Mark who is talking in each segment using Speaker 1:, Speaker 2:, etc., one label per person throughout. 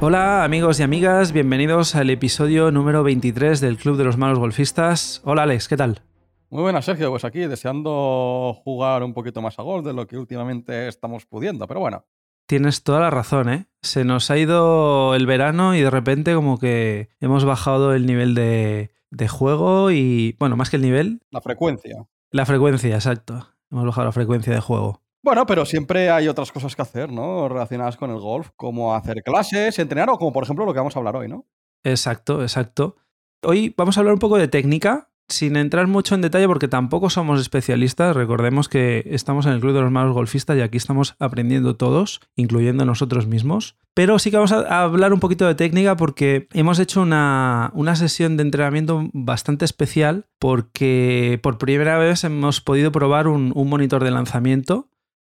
Speaker 1: Hola amigos y amigas, bienvenidos al episodio número 23 del Club de los Malos Golfistas. Hola Alex, ¿qué tal?
Speaker 2: Muy buenas, Sergio. Pues aquí deseando jugar un poquito más a golf de lo que últimamente estamos pudiendo, pero bueno.
Speaker 1: Tienes toda la razón, ¿eh? Se nos ha ido el verano y de repente como que hemos bajado el nivel de, de juego y, bueno, más que el nivel.
Speaker 2: La frecuencia.
Speaker 1: La frecuencia, exacto. Hemos bajado la frecuencia de juego.
Speaker 2: Bueno, pero siempre hay otras cosas que hacer, ¿no? Relacionadas con el golf, como hacer clases, entrenar o como por ejemplo lo que vamos a hablar hoy, ¿no?
Speaker 1: Exacto, exacto. Hoy vamos a hablar un poco de técnica, sin entrar mucho en detalle porque tampoco somos especialistas. Recordemos que estamos en el Club de los Malos Golfistas y aquí estamos aprendiendo todos, incluyendo nosotros mismos. Pero sí que vamos a hablar un poquito de técnica porque hemos hecho una, una sesión de entrenamiento bastante especial porque por primera vez hemos podido probar un, un monitor de lanzamiento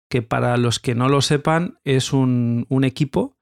Speaker 1: que para los que no lo sepan es un, un equipo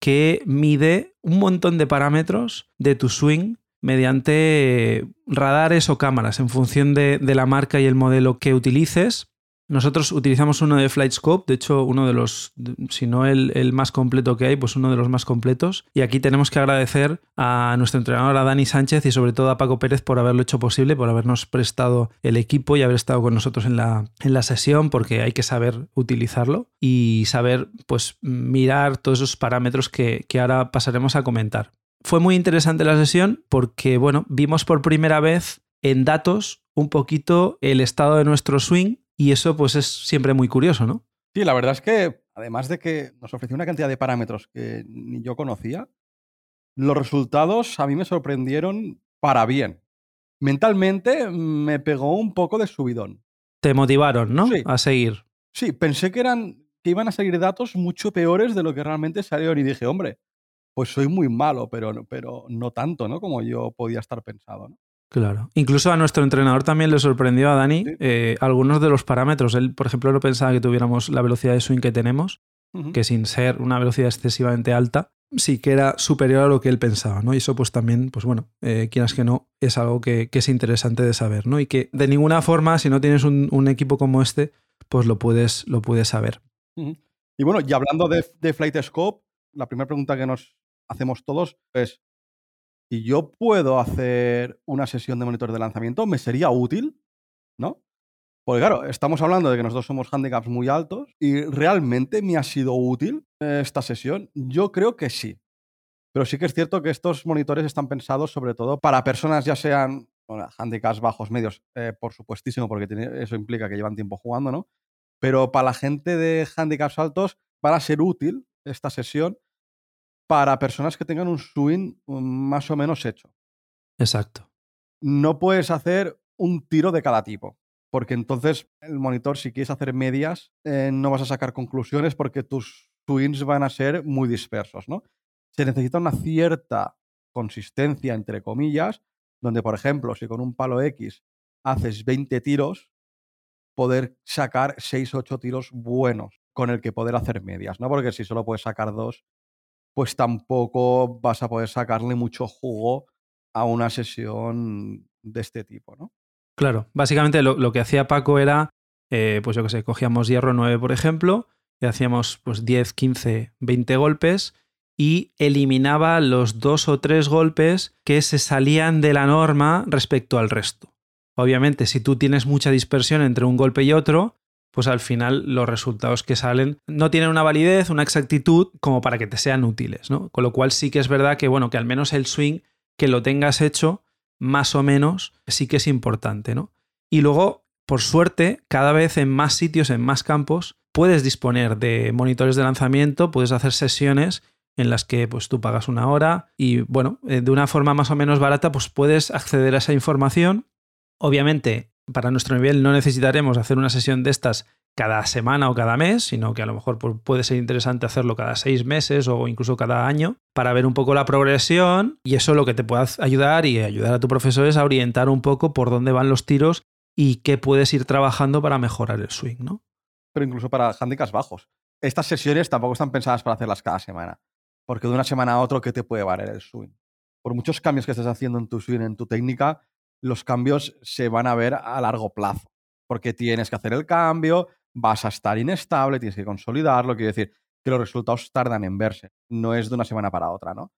Speaker 1: que mide un montón de parámetros de tu swing mediante radares o cámaras en función de, de, la marca y el modelo que utilices. Nosotros utilizamos uno de FlightScope, de hecho uno de los, si no el, el, más completo que hay, pues uno de los más completos. Y aquí tenemos que agradecer a nuestro entrenador, a Dani Sánchez y sobre todo a Paco Pérez por haberlo hecho posible, por habernos prestado el equipo y haber estado con nosotros en la, en la sesión, porque hay que saber utilizarlo y saber pues mirar todos esos parámetros que, que ahora pasaremos a comentar. Fue muy interesante la sesión porque, bueno, vimos por primera vez en datos un poquito el estado de nuestro swing y eso pues es siempre muy curioso, ¿no?
Speaker 2: Sí, la verdad es que además de que nos ofreció una cantidad de parámetros que ni yo conocía, los resultados a mí me sorprendieron para bien. Mentalmente me pegó un poco de subidón.
Speaker 1: Te motivaron, ¿no?
Speaker 2: Sí.
Speaker 1: A seguir.
Speaker 2: Sí, pensé que eran que iban a salir datos mucho peores de lo que realmente salieron y dije, hombre, pues soy muy malo, pero, pero no tanto, ¿no? Como yo podía estar pensado, ¿no?
Speaker 1: Claro. Incluso a nuestro entrenador también le sorprendió a Dani
Speaker 2: Sí.
Speaker 1: eh, algunos de los parámetros. Él, por ejemplo, no pensaba que tuviéramos la velocidad de swing que tenemos, que sin ser una velocidad excesivamente alta, sí que era superior a lo que él pensaba, ¿no? Y eso pues también, pues bueno, eh, quieras que no, es algo que, que es interesante de saber, ¿no? Y que de ninguna forma, si no tienes un, un equipo como este, pues lo puedes, lo puedes saber.
Speaker 2: Y bueno, y hablando de, de Flight Scope, la primera pregunta que nos hacemos todos es, si yo puedo hacer una sesión de monitor de lanzamiento, ¿me sería útil? ¿No? Porque claro, estamos hablando de que nosotros somos handicaps muy altos y realmente me ha sido útil eh, esta sesión. Yo creo que sí. Pero sí que es cierto que estos monitores están pensados sobre todo para personas ya sean handicaps bajos, medios, eh, por supuestísimo, porque tiene- eso implica que llevan tiempo jugando, ¿no? Pero para la gente de handicaps altos van a ser útil esta sesión para personas que tengan un swing mm, más o menos hecho.
Speaker 1: Exacto.
Speaker 2: No puedes hacer un tiro de cada tipo, porque entonces el monitor, si quieres hacer medias, eh, no vas a sacar conclusiones porque tus swings van a ser muy dispersos, ¿no? Se necesita una cierta consistencia, entre comillas, donde, por ejemplo, si con un palo X haces 20 tiros, poder sacar 6 8 tiros buenos con el que poder hacer medias, ¿no? Porque si solo puedes sacar dos, pues tampoco vas a poder sacarle mucho jugo a una sesión de este tipo, ¿no?
Speaker 1: Claro, básicamente lo, que hacía Paco era, eh, pues yo que sé, cogíamos hierro 9, por ejemplo, y hacíamos pues 10, 15, 20 golpes y eliminaba los dos o tres golpes que se salían de la norma respecto al resto. Obviamente, si tú tienes mucha dispersión entre un golpe y otro, pues al final los resultados que salen no tienen una validez, una exactitud como para que te sean útiles, ¿no? Con lo cual sí que es verdad que, bueno, que al menos el swing que lo tengas hecho, más o menos, sí que es importante, ¿no? Y luego, por suerte, cada vez en más sitios, en más campos, puedes disponer de monitores de lanzamiento, puedes hacer sesiones en las que pues tú pagas una hora y bueno, eh, de una forma más o menos barata pues puedes acceder a esa información. Obviamente, para nuestro nivel no necesitaremos hacer una sesión de estas cada semana o cada mes, sino que a lo mejor pues, puede ser interesante hacerlo cada seis meses o incluso cada año para ver un poco la progresión y eso lo que te pueda ayudar y ayudar a tu profesor es a orientar un poco por dónde van los tiros y qué puedes ir trabajando para mejorar el swing, ¿no?
Speaker 2: Pero incluso para handicaps bajos. Estas sesiones tampoco están pensadas para hacerlas cada semana, porque de una semana a otra, ¿qué te puede valer el swing? Por muchos cambios que estés haciendo en tu swing, en tu técnica, los cambios se van a ver a largo plazo, porque tienes que hacer el cambio, vas a estar inestable, tienes que consolidarlo, quiero decir, que los resultados tardan en verse. No es de una semana para otra, ¿no?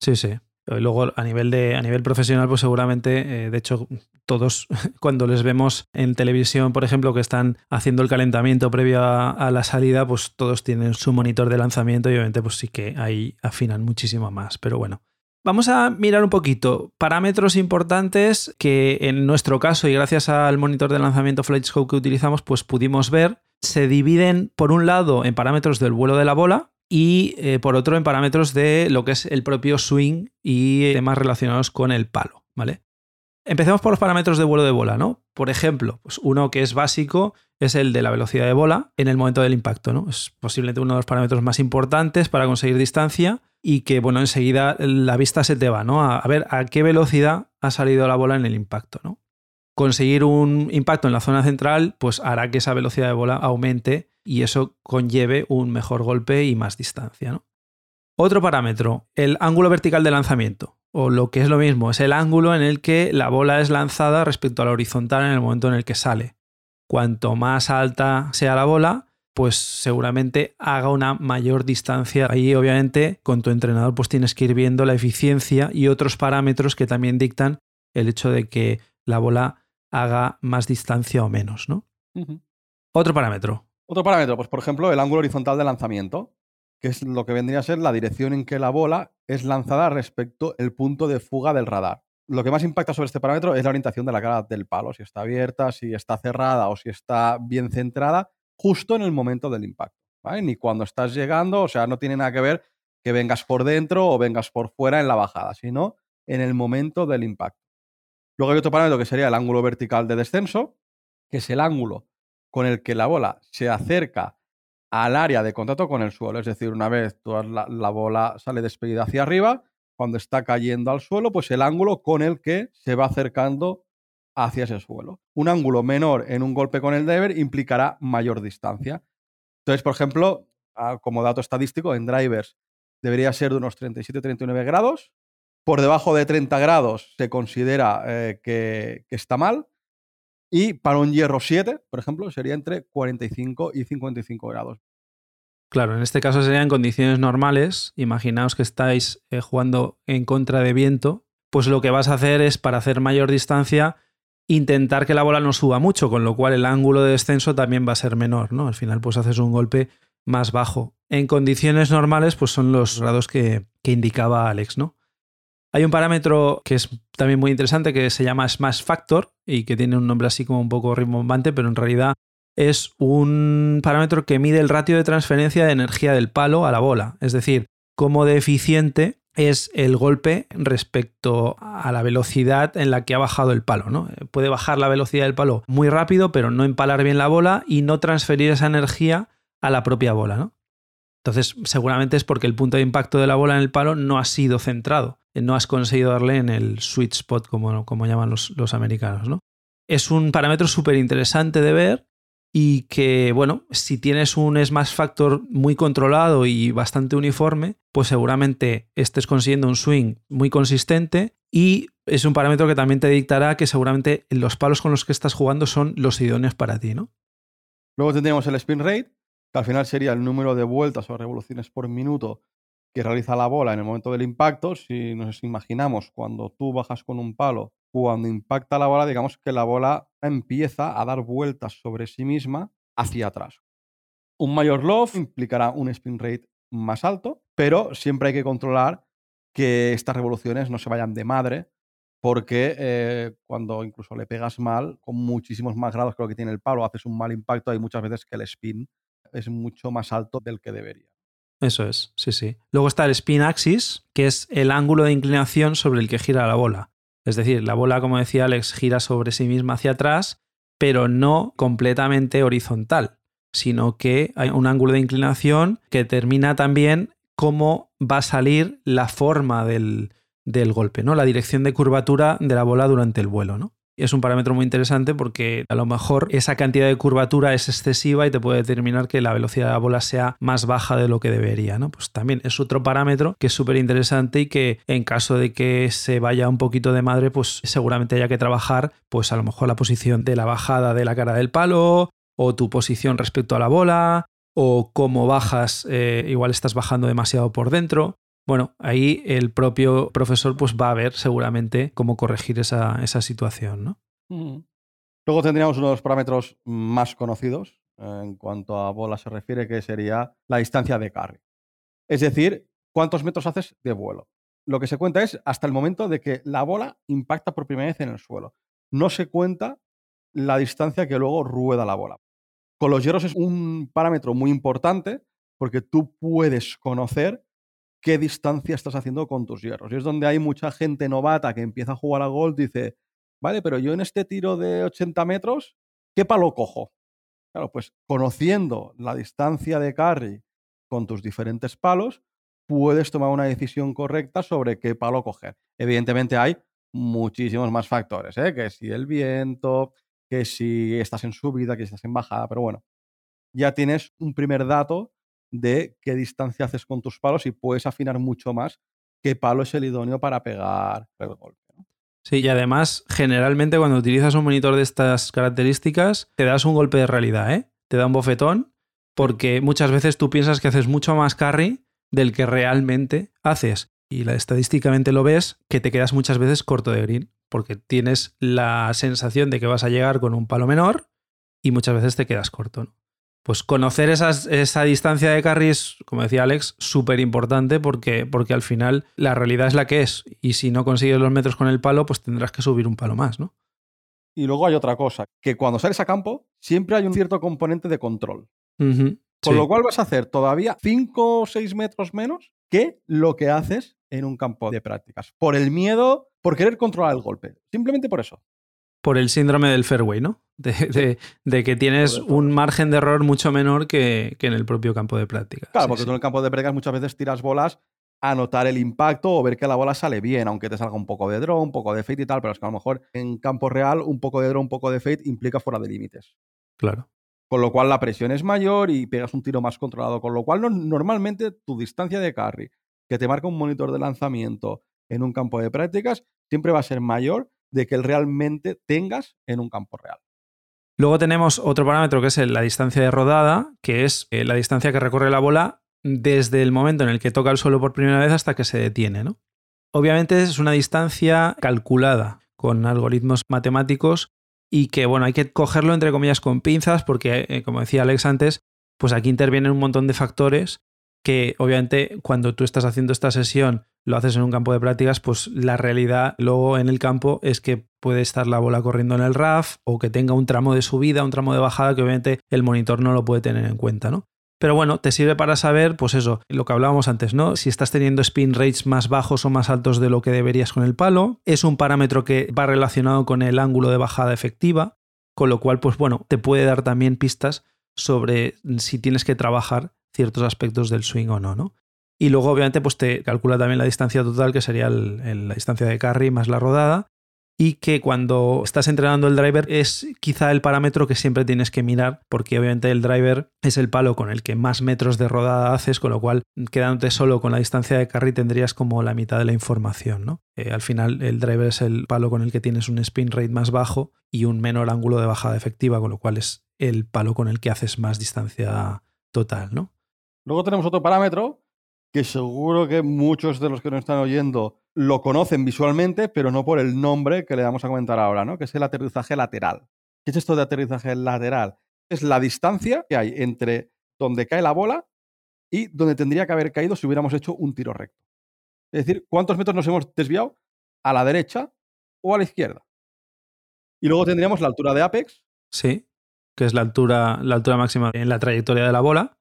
Speaker 1: Sí, sí. Luego, a nivel, de, a nivel profesional, pues seguramente, eh, de hecho, todos cuando les vemos en televisión, por ejemplo, que están haciendo el calentamiento previo a, la salida, pues todos tienen su monitor de lanzamiento y obviamente pues sí que ahí afinan muchísimo más. Pero bueno, Vamos a mirar un poquito parámetros importantes que en nuestro caso y gracias al monitor de lanzamiento FlightScope que utilizamos, pues pudimos ver. Se dividen por un lado en parámetros del vuelo de la bola, y eh, por otro en parámetros de lo que es el propio swing y temas relacionados con el palo, ¿vale? Empecemos por los parámetros de vuelo de bola, ¿no? Por ejemplo, pues uno que es básico es el de la velocidad de bola en el momento del impacto, ¿no? Es posiblemente uno de los parámetros más importantes para conseguir distancia y que, bueno, enseguida la vista se te va, ¿no? A, ver a qué velocidad ha salido la bola en el impacto, ¿no? Conseguir un impacto en la zona central, pues hará que esa velocidad de bola aumente y eso conlleve un mejor golpe y más distancia. Otro parámetro, el ángulo vertical de lanzamiento, o lo que es lo mismo, es el ángulo en el que la bola es lanzada respecto a la horizontal en el momento en el que sale. Cuanto más alta sea la bola, pues seguramente haga una mayor distancia. Ahí obviamente con tu entrenador pues tienes que ir viendo la eficiencia y otros parámetros que también dictan el hecho de que la bola haga más distancia o menos, ¿no? Otro parámetro,
Speaker 2: otro parámetro, pues por ejemplo, el ángulo horizontal de lanzamiento, que es lo que vendría a ser la dirección en que la bola es lanzada respecto al punto de fuga del radar. Lo que más impacta sobre este parámetro es la orientación de la cara del palo, si está abierta, si está cerrada o si está bien centrada, justo en el momento del impacto. Ni cuando estás llegando, o sea, no tiene nada que ver que vengas por dentro o vengas por fuera en la bajada, sino en el momento del impacto. Luego hay otro parámetro que sería el ángulo vertical de descenso, que es el ángulo con el que la bola se acerca al área de contacto con el suelo. Es decir, una vez la, la, bola sale despedida hacia arriba, cuando está cayendo al suelo, pues el ángulo con el que se va acercando hacia ese suelo. Un ángulo menor en un golpe con el driver implicará mayor distancia. Entonces, por ejemplo, ah, como dato estadístico, en drivers debería ser de unos 37-39 grados. Por debajo de 30 grados se considera eh, que, está mal y para un hierro 7, por ejemplo, sería entre 45 y 55 grados.
Speaker 1: Claro, en este caso serían condiciones normales. Imaginaos que estáis eh, jugando en contra de viento. Pues lo que vas a hacer es, para hacer mayor distancia, intentar que la bola no suba mucho, con lo cual el ángulo de descenso también va a ser menor, ¿no? Al final, pues haces un golpe más bajo. En condiciones normales, pues son los grados que, que indicaba Alex, ¿no? Hay un parámetro que es también muy interesante que se llama Smash Factor y que tiene un nombre así como un poco rimbombante, pero en realidad es un parámetro que mide el ratio de transferencia de energía del palo a la bola, es decir, cómo de eficiente es el golpe respecto a la velocidad en la que ha bajado el palo. ¿no? Puede bajar la velocidad del palo muy rápido, pero no empalar bien la bola y no transferir esa energía a la propia bola. ¿no? Entonces, seguramente es porque el punto de impacto de la bola en el palo no ha sido centrado no has conseguido darle en el sweet spot, como, como llaman los, los americanos. ¿no? Es un parámetro súper interesante de ver y que, bueno, si tienes un smash factor muy controlado y bastante uniforme, pues seguramente estés consiguiendo un swing muy consistente y es un parámetro que también te dictará que seguramente los palos con los que estás jugando son los idóneos para ti, ¿no?
Speaker 2: Luego tendríamos el spin rate, que al final sería el número de vueltas o revoluciones por minuto que realiza la bola en el momento del impacto, si nos imaginamos cuando tú bajas con un palo, cuando impacta la bola, digamos que la bola empieza a dar vueltas sobre sí misma hacia atrás. Un mayor loft implicará un spin rate más alto, pero siempre hay que controlar que estas revoluciones no se vayan de madre, porque eh, cuando incluso le pegas mal, con muchísimos más grados que lo que tiene el palo, haces un mal impacto, hay muchas veces que el spin es mucho más alto del que debería.
Speaker 1: Eso es, sí, sí. Luego está el spin axis, que es el ángulo de inclinación sobre el que gira la bola. Es decir, la bola, como decía Alex, gira sobre sí misma hacia atrás, pero no completamente horizontal, sino que hay un ángulo de inclinación que determina también cómo va a salir la forma del, del golpe, ¿no? La dirección de curvatura de la bola durante el vuelo, ¿no? Es un parámetro muy interesante porque a lo mejor esa cantidad de curvatura es excesiva y te puede determinar que la velocidad de la bola sea más baja de lo que debería, ¿no? Pues también es otro parámetro que es súper interesante y que en caso de que se vaya un poquito de madre, pues seguramente haya que trabajar, pues a lo mejor la posición de la bajada de la cara del palo o tu posición respecto a la bola o cómo bajas, eh, igual estás bajando demasiado por dentro. Bueno, ahí el propio profesor pues va a ver seguramente cómo corregir esa, situación, ¿no?
Speaker 2: Luego tendríamos uno de los parámetros más conocidos en cuanto a bola se refiere, que sería la distancia de carry. Es decir, cuántos metros haces de vuelo. Lo que se cuenta es hasta el momento de que la bola impacta por primera vez en el suelo. No se cuenta la distancia que luego rueda la bola. Con los hierros es un parámetro muy importante porque tú puedes conocer qué distancia estás haciendo con tus hierros. Y es donde hay mucha gente novata que empieza a jugar a golf y dice, vale, pero yo en este tiro de 80 metros, ¿qué palo cojo? Claro, pues conociendo la distancia de carry con tus diferentes palos, puedes tomar una decisión correcta sobre qué palo coger. Evidentemente hay muchísimos más factores, ¿eh? que si el viento, que si estás en subida, que si estás en bajada, pero bueno, ya tienes un primer dato de qué distancia haces con tus palos y puedes afinar mucho más qué palo es el idóneo para pegar el golpe.
Speaker 1: Sí, y además, generalmente cuando utilizas un monitor de estas características, te das un golpe de realidad, ¿eh? Te da un bofetón, porque muchas veces tú piensas que haces mucho más carry del que realmente haces. Y estadísticamente lo ves que te quedas muchas veces corto de green, porque tienes la sensación de que vas a llegar con un palo menor y muchas veces te quedas corto. ¿no? Pues conocer esa distancia de carry es, como decía Alex, súper importante porque, porque al final la realidad es la que es. Y si no consigues los metros con el palo, pues tendrás que subir un palo más, ¿no?
Speaker 2: Y luego hay otra cosa, que cuando sales a campo siempre hay un cierto componente de control. con lo cual vas a hacer todavía 5 o 6 metros menos que lo que haces en un campo de prácticas. Por el miedo, por querer controlar el golpe. Simplemente por eso
Speaker 1: por el síndrome del fairway, ¿no? De, que tienes un margen de error mucho menor que, en el propio campo de práctica.
Speaker 2: Claro, porque tú en el campo de prácticas muchas veces tiras bolas a notar el impacto o ver que la bola sale bien, aunque te salga un poco de draw, un poco de fade y tal, pero es que a lo mejor en campo real un poco de draw, un poco de fade implica fuera de límites.
Speaker 1: Claro.
Speaker 2: Con lo cual la presión es mayor y pegas un tiro más controlado. Con lo cual normalmente tu distancia de carry que te marca un monitor de lanzamiento en un campo de prácticas siempre va a ser mayor de que realmente tengas en un campo real.
Speaker 1: Luego tenemos otro parámetro que es la distancia de rodada, que es eh, la distancia que recorre la bola desde el momento en el que toca el suelo por primera vez hasta que se detiene. ¿no? Obviamente es una distancia calculada con algoritmos matemáticos y que bueno, hay que cogerlo entre comillas con pinzas porque, eh, como decía Alex antes, pues aquí intervienen un montón de factores que obviamente cuando tú estás haciendo esta sesión lo haces en un campo de prácticas, pues la realidad luego en el campo es que puede estar la bola corriendo en el RAF o que tenga un tramo de subida, un tramo de bajada que obviamente el monitor no lo puede tener en cuenta, ¿no? Pero bueno, te sirve para saber, pues eso, lo que hablábamos antes, ¿no? Si estás teniendo spin rates más bajos o más altos de lo que deberías con el palo. Es un parámetro que va relacionado con el ángulo de bajada efectiva, con lo cual, pues bueno, te puede dar también pistas sobre si tienes que trabajar ciertos aspectos del swing o no, ¿no? Y luego, obviamente, pues te calcula también la distancia total, que sería la distancia de carry más la rodada. Y que cuando estás entrenando el driver es quizá el parámetro que siempre tienes que mirar, porque obviamente el driver es el palo con el que más metros de rodada haces, con lo cual quedándote solo con la distancia de carry tendrías como la mitad de la información. ¿no? Eh, al final el driver es el palo con el que tienes un spin rate más bajo y un menor ángulo de bajada efectiva, con lo cual es el palo con el que haces más distancia total. ¿no?
Speaker 2: Luego tenemos otro parámetro que seguro que muchos de los que nos están oyendo lo conocen visualmente, pero no por el nombre que le vamos a comentar ahora, ¿no? Que es el aterrizaje lateral. ¿Qué es esto de aterrizaje lateral? Es la distancia que hay entre donde cae la bola y donde tendría que haber caído si hubiéramos hecho un tiro recto. Es decir, ¿cuántos metros nos hemos desviado? ¿A la derecha o a la izquierda? Y luego tendríamos la altura de apex.
Speaker 1: Sí, que es la altura, la altura máxima en la trayectoria de la bola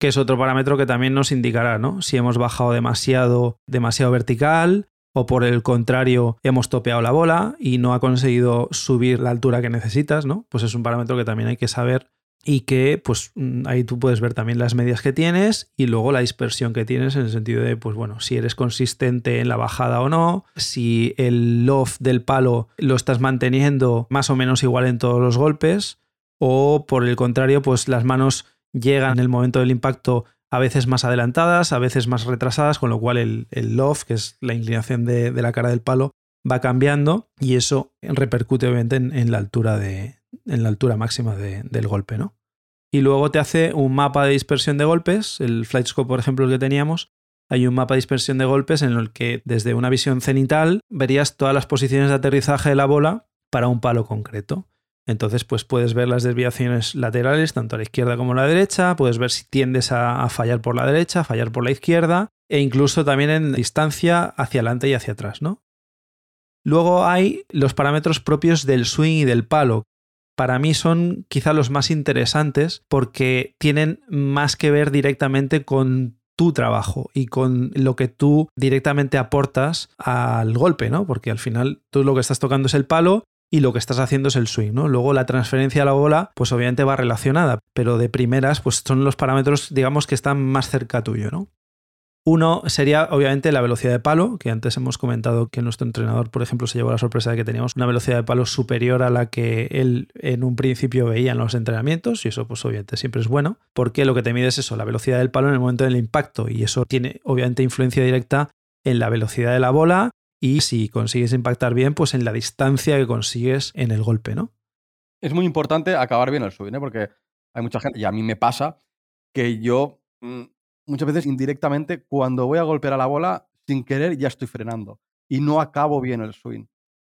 Speaker 1: que es otro parámetro que también nos indicará, ¿no? Si hemos bajado demasiado, demasiado vertical o por el contrario hemos topeado la bola y no ha conseguido subir la altura que necesitas, ¿no? Pues es un parámetro que también hay que saber y que pues mm, ahí tú puedes ver también las medias que tienes y luego la dispersión que tienes en el sentido de pues bueno, si eres consistente en la bajada o no, si el loft del palo lo estás manteniendo más o menos igual en todos los golpes o por el contrario pues las manos llegan en el momento del impacto a veces más adelantadas, a veces más retrasadas, con lo cual el, loft, que es la inclinación de, la cara del palo, va cambiando y eso repercute obviamente en, la, altura de, en la altura máxima del golpe, ¿no? y luego te hace un mapa de dispersión de golpes, el Flightscope, por ejemplo, el que teníamos, hay un mapa de dispersión de golpes en el que desde una visión cenital verías todas las posiciones de aterrizaje de la bola para un palo concreto. Entonces, pues puedes ver las desviaciones laterales, tanto a la izquierda como a la derecha, puedes ver si tiendes a, fallar por la derecha, fallar por la izquierda, e incluso también en distancia hacia adelante y hacia atrás, ¿no? Luego hay los parámetros propios del swing y del palo. Para mí son quizá los más interesantes porque tienen más que ver directamente con tu trabajo y con lo que tú directamente aportas al golpe, ¿no? Porque al final tú lo que estás tocando es el palo y lo que estás haciendo es el swing, ¿no? Luego la transferencia a la bola, pues obviamente va relacionada, pero de primeras, pues son los parámetros, digamos, que están más cerca tuyo, ¿no? Uno sería obviamente la velocidad de palo, que antes hemos comentado que nuestro entrenador, por ejemplo, se llevó la sorpresa de que teníamos una velocidad de palo superior a la que él en un principio veía en los entrenamientos, y eso pues obviamente siempre es bueno, porque lo que te mide es eso, la velocidad del palo en el momento del impacto, y eso tiene obviamente influencia directa en la velocidad de la bola y si consigues impactar bien, pues en la distancia que consigues en el golpe, ¿no?
Speaker 2: Es muy importante acabar bien el swing, ¿eh? porque hay mucha gente, y a mí me pasa, que yo mm, muchas veces indirectamente, cuando voy a golpear a la bola, sin querer ya estoy frenando y no acabo bien el swing.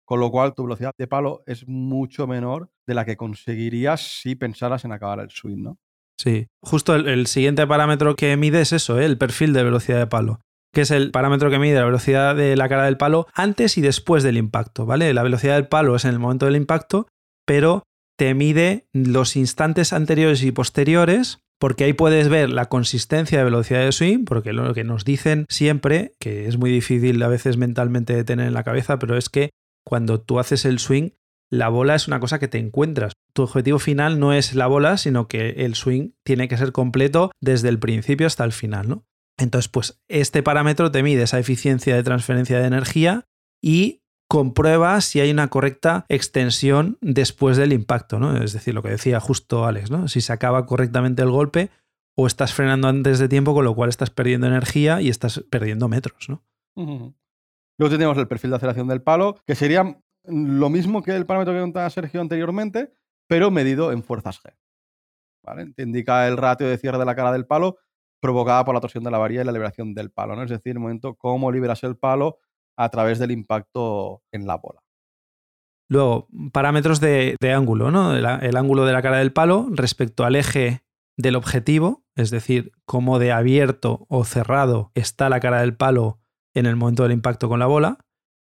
Speaker 2: Con lo cual, tu velocidad de palo es mucho menor de la que conseguirías si pensaras en acabar el swing, ¿no?
Speaker 1: Sí, justo el, siguiente parámetro que mide es eso, ¿eh? el perfil de velocidad de palo, que es el parámetro que mide la velocidad de la cara del palo antes y después del impacto, ¿vale? La velocidad del palo es en el momento del impacto, pero te mide los instantes anteriores y posteriores porque ahí puedes ver la consistencia de velocidad de swing, porque lo que nos dicen siempre, que es muy difícil a veces mentalmente de tener en la cabeza, pero es que cuando tú haces el swing, la bola es una cosa que te encuentras. Tu objetivo final no es la bola, sino que el swing tiene que ser completo desde el principio hasta el final, ¿no? Entonces, pues este parámetro te mide esa eficiencia de transferencia de energía y comprueba si hay una correcta extensión después del impacto, ¿no? Es decir, lo que decía justo Alex, ¿no? Si se acaba correctamente el golpe o estás frenando antes de tiempo, con lo cual estás perdiendo energía y estás perdiendo metros, ¿no?
Speaker 2: Luego tenemos el perfil de aceleración del palo, que sería lo mismo que el parámetro que contaba Sergio anteriormente, pero medido en fuerzas G. ¿Vale? Te indica el ratio de cierre de la cara del palo provocada por la torsión de la varilla y la liberación del palo, ¿no? Es decir, el momento cómo liberas el palo a través del impacto en la bola.
Speaker 1: Luego, parámetros de, ángulo, ¿no? El, ángulo de la cara del palo respecto al eje del objetivo, es decir, cómo de abierto o cerrado está la cara del palo en el momento del impacto con la bola,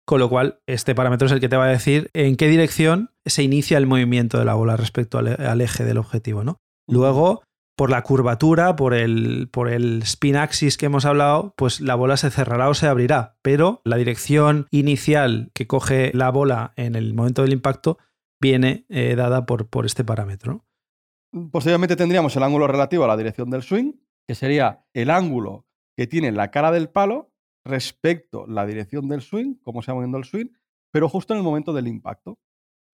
Speaker 1: con lo cual este parámetro es el que te va a decir en qué dirección se inicia el movimiento de la bola respecto al, al eje del objetivo, ¿no? Luego, por la curvatura, por el, por el spin axis que hemos hablado, pues la bola se cerrará o se abrirá, pero la dirección inicial que coge la bola en el momento del impacto viene eh, dada por, por este parámetro.
Speaker 2: Posteriormente tendríamos el ángulo relativo a la dirección del swing, que sería el ángulo que tiene la cara del palo respecto a la dirección del swing, cómo se va moviendo el swing, pero justo en el momento del impacto.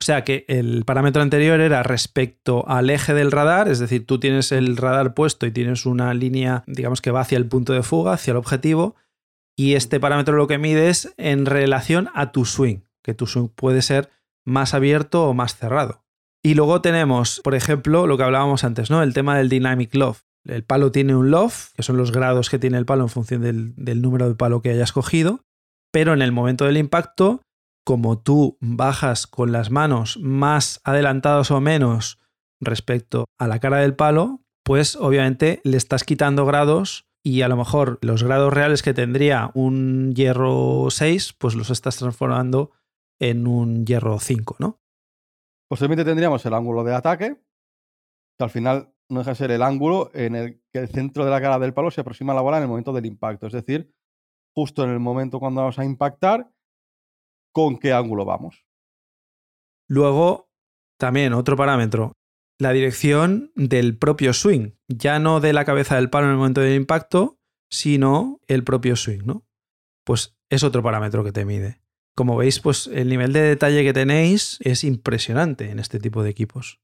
Speaker 1: O sea que el parámetro anterior era respecto al eje del radar, es decir, tú tienes el radar puesto y tienes una línea, digamos que va hacia el punto de fuga, hacia el objetivo, y este parámetro lo que mide es en relación a tu swing, que tu swing puede ser más abierto o más cerrado. Y luego tenemos, por ejemplo, lo que hablábamos antes, ¿no? El tema del dynamic loft. El palo tiene un loft, que son los grados que tiene el palo en función del, del número de palo que hayas cogido, pero en el momento del impacto como tú bajas con las manos más adelantados o menos respecto a la cara del palo, pues obviamente le estás quitando grados y a lo mejor los grados reales que tendría un hierro 6, pues los estás transformando en un hierro 5, ¿no?
Speaker 2: Posiblemente tendríamos el ángulo de ataque, que al final no deja de ser el ángulo en el que el centro de la cara del palo se aproxima a la bola en el momento del impacto. Es decir, justo en el momento cuando vamos a impactar, con qué ángulo vamos.
Speaker 1: Luego, también otro parámetro, la dirección del propio swing, ya no de la cabeza del palo en el momento del impacto, sino el propio swing, ¿no? Pues es otro parámetro que te mide. Como veis, pues el nivel de detalle que tenéis es impresionante en este tipo de equipos.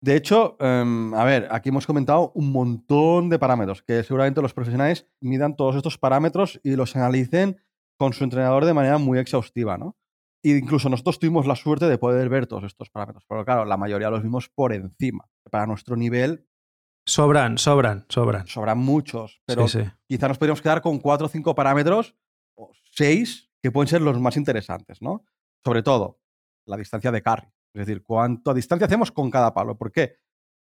Speaker 2: De hecho, em, a ver, aquí hemos comentado un montón de parámetros que seguramente los profesionales midan todos estos parámetros y los analicen con su entrenador de manera muy exhaustiva, ¿no? Y incluso nosotros tuvimos la suerte de poder ver todos estos parámetros, pero claro, la mayoría los vimos por encima. Para nuestro nivel
Speaker 1: Sobran, sobran, sobran.
Speaker 2: Sobran muchos, pero
Speaker 1: Sí, sí.
Speaker 2: quizá nos podríamos quedar con cuatro o cinco parámetros, o seis, que pueden ser los más interesantes, ¿no? Sobre todo, la distancia de carry. Es decir, cuánta distancia hacemos con cada palo. ¿Por qué?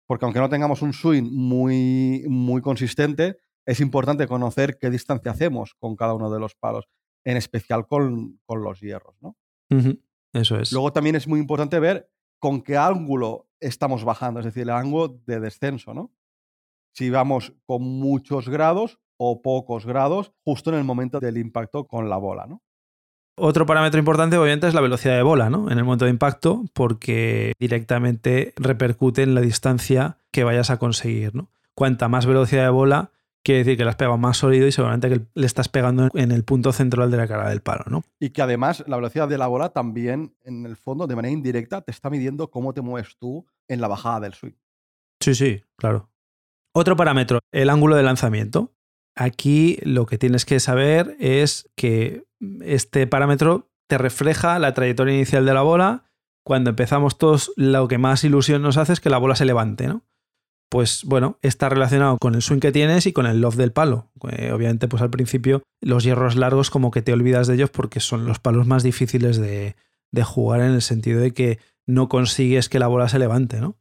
Speaker 2: Porque aunque no tengamos un swing muy, muy consistente, es importante conocer qué distancia hacemos con cada uno de los palos, en especial con, con los hierros, ¿no?
Speaker 1: Eso es.
Speaker 2: Luego también es muy importante ver con qué ángulo estamos bajando, es decir, el ángulo de descenso, ¿no? Si vamos con muchos grados o pocos grados justo en el momento del impacto con la bola, ¿no?
Speaker 1: Otro parámetro importante, obviamente, es la velocidad de bola, ¿no? En el momento de impacto, porque directamente repercute en la distancia que vayas a conseguir, ¿no? Cuanta más velocidad de bola, quiere decir que le has pegado más sólido y seguramente que le estás pegando en el punto central de la cara del palo, ¿no?
Speaker 2: Y que además la velocidad de la bola también, en el fondo, de manera indirecta, te está midiendo cómo te mueves tú en la bajada del swing.
Speaker 1: Sí, sí, claro. Otro parámetro, el ángulo de lanzamiento. Aquí lo que tienes que saber es que este parámetro te refleja la trayectoria inicial de la bola. Cuando empezamos todos, lo que más ilusión nos hace es que la bola se levante, ¿no? Pues bueno, está relacionado con el swing que tienes y con el loft del palo. Eh, obviamente, pues al principio los hierros largos como que te olvidas de ellos porque son los palos más difíciles de, de jugar en el sentido de que no consigues que la bola se levante, ¿no?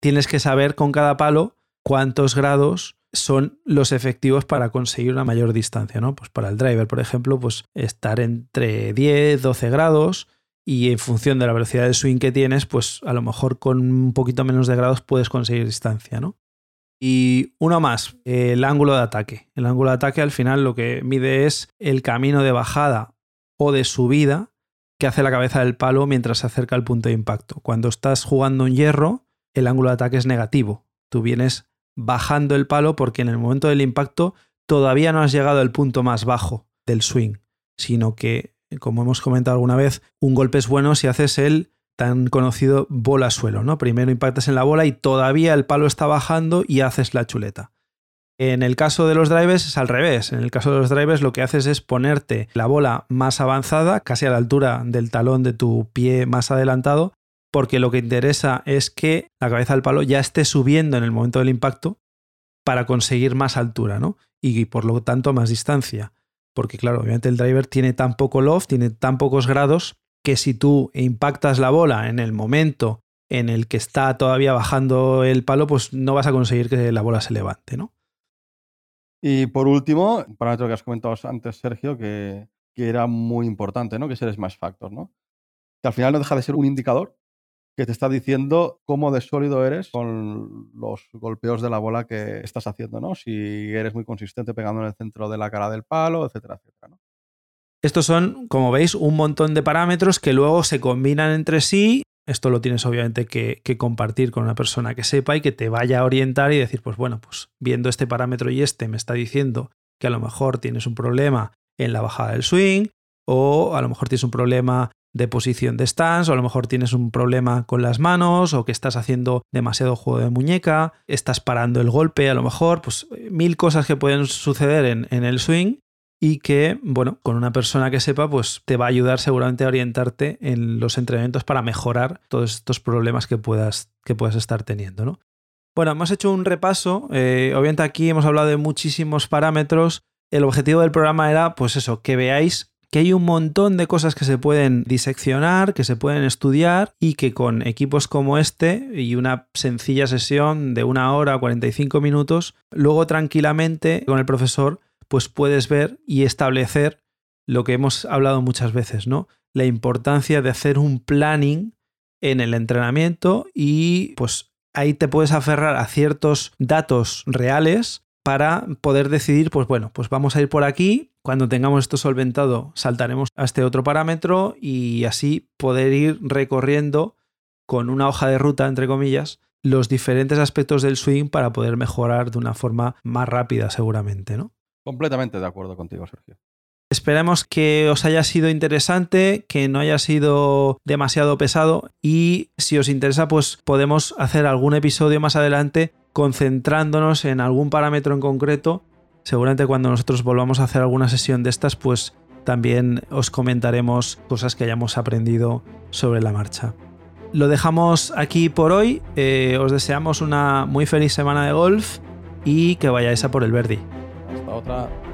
Speaker 1: Tienes que saber con cada palo cuántos grados son los efectivos para conseguir una mayor distancia, ¿no? Pues para el driver, por ejemplo, pues estar entre 10, 12 grados y en función de la velocidad de swing que tienes, pues a lo mejor con un poquito menos de grados puedes conseguir distancia, ¿no? Y uno más, el ángulo de ataque. El ángulo de ataque al final lo que mide es el camino de bajada o de subida que hace la cabeza del palo mientras se acerca al punto de impacto. Cuando estás jugando un hierro, el ángulo de ataque es negativo. Tú vienes bajando el palo porque en el momento del impacto todavía no has llegado al punto más bajo del swing, sino que, como hemos comentado alguna vez, un golpe es bueno si haces el tan conocido bola suelo, ¿no? Primero impactas en la bola y todavía el palo está bajando y haces la chuleta. En el caso de los drivers es al revés. En el caso de los drivers lo que haces es ponerte la bola más avanzada, casi a la altura del talón de tu pie más adelantado, porque lo que interesa es que la cabeza del palo ya esté subiendo en el momento del impacto para conseguir más altura, ¿no? Y por lo tanto más distancia. Porque claro, obviamente el driver tiene tan poco loft, tiene tan pocos grados, que si tú impactas la bola en el momento en el que está todavía bajando el palo, pues no vas a conseguir que la bola se levante, ¿no?
Speaker 2: Y por último, un parámetro que has comentado antes, Sergio, que, que era muy importante, ¿no? Que es el smash factor, ¿no? Que al final no deja de ser un indicador que te está diciendo cómo de sólido eres con los golpeos de la bola que estás haciendo, ¿no? Si eres muy consistente pegando en el centro de la cara del palo, etcétera, etcétera, ¿no?
Speaker 1: Estos son, como veis, un montón de parámetros que luego se combinan entre sí. Esto lo tienes obviamente que, que, compartir con una persona que sepa y que te vaya a orientar y decir, pues bueno, pues viendo este parámetro y este me está diciendo que a lo mejor tienes un problema en la bajada del swing o a lo mejor tienes un problema de posición de stance, o a lo mejor tienes un problema con las manos, o que estás haciendo demasiado juego de muñeca, estás parando el golpe, a lo mejor, pues mil cosas que pueden suceder en, en el swing y que, bueno, con una persona que sepa, pues te va a ayudar seguramente a orientarte en los entrenamientos para mejorar todos estos problemas que puedas, que puedas estar teniendo, ¿no? Bueno, hemos hecho un repaso. Eh, obviamente aquí hemos hablado de muchísimos parámetros. El objetivo del programa era, pues eso, que veáis que hay un montón de cosas que se pueden diseccionar, que se pueden estudiar y que con equipos como este y una sencilla sesión de una hora o 45 minutos, luego tranquilamente con el profesor, pues puedes ver y establecer lo que hemos hablado muchas veces, ¿no? La importancia de hacer un planning en el entrenamiento y pues ahí te puedes aferrar a ciertos datos reales para poder decidir, pues bueno, pues vamos a ir por aquí, cuando tengamos esto solventado saltaremos a este otro parámetro y así poder ir recorriendo con una hoja de ruta, entre comillas, los diferentes aspectos del swing para poder mejorar de una forma más rápida seguramente, ¿no?
Speaker 2: Completamente de acuerdo contigo, Sergio.
Speaker 1: Esperemos que os haya sido interesante, que no haya sido demasiado pesado y si os interesa pues podemos hacer algún episodio más adelante concentrándonos en algún parámetro en concreto. Seguramente cuando nosotros volvamos a hacer alguna sesión de estas pues también os comentaremos cosas que hayamos aprendido sobre la marcha. lo dejamos aquí por hoy. Eh, os deseamos una muy feliz semana de golf y que vayáis a por el Verdi.
Speaker 2: Hasta otra.